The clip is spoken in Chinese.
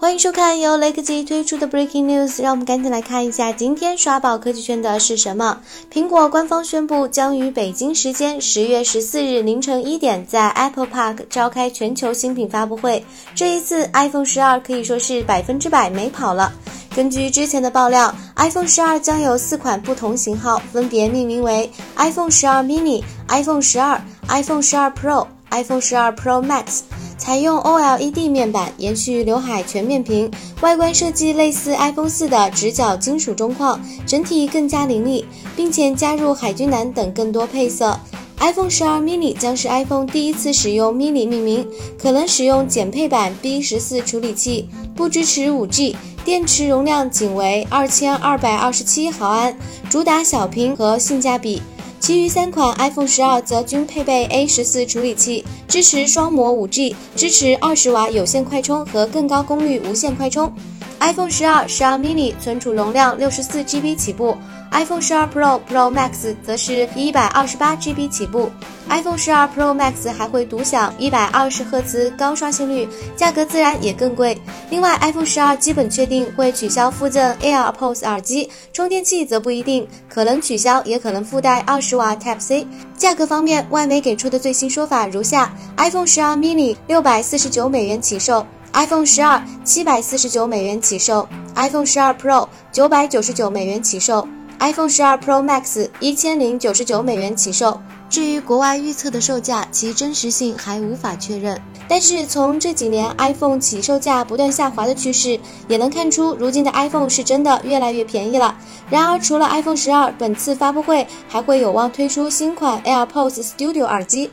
欢迎收看由雷科技推出的 Breaking News，让我们赶紧来看一下今天刷爆科技圈的是什么。苹果官方宣布将于北京时间十月十四日凌晨一点在 Apple Park 召开全球新品发布会。这一次 iPhone 十二可以说是百分之百没跑了。根据之前的爆料，iPhone 十二将有四款不同型号，分别命名为 iPhone 十二 mini、iPhone 十二、iPhone 十二 Pro、iPhone 十二 Pro Max。采用 OLED 面板，延续刘海全面屏，外观设计类似 iPhone 四的直角金属中框，整体更加凌厉，并且加入海军蓝等更多配色。iPhone 十二 mini 将是 iPhone 第一次使用 mini 命名，可能使用减配版 B 十四处理器，不支持 5G，电池容量仅为二千二百二十七毫安，主打小屏和性价比。其余三款 iPhone 十二则均配备 A 十四处理器，支持双模 5G，支持二十瓦有线快充和更高功率无线快充。iPhone 十二、十二 mini 存储容量六十四 GB 起步，iPhone 十二 Pro、Pro Max 则是一百二十八 GB 起步。iPhone 十二 Pro Max 还会独享一百二十赫兹高刷新率，价格自然也更贵。另外，iPhone 十二基本确定会取消附赠 AirPods 耳机，充电器则不一定，可能取消，也可能附带二十瓦 Type C。价格方面，外媒给出的最新说法如下：iPhone 十二 mini 六百四十九美元起售。iPhone 十二七百四十九美元起售，iPhone 十二 Pro 九百九十九美元起售，iPhone 十二 Pro Max 一千零九十九美元起售。至于国外预测的售价，其真实性还无法确认。但是从这几年 iPhone 起售价不断下滑的趋势，也能看出如今的 iPhone 是真的越来越便宜了。然而，除了 iPhone 十二，本次发布会还会有望推出新款 AirPods Studio 耳机。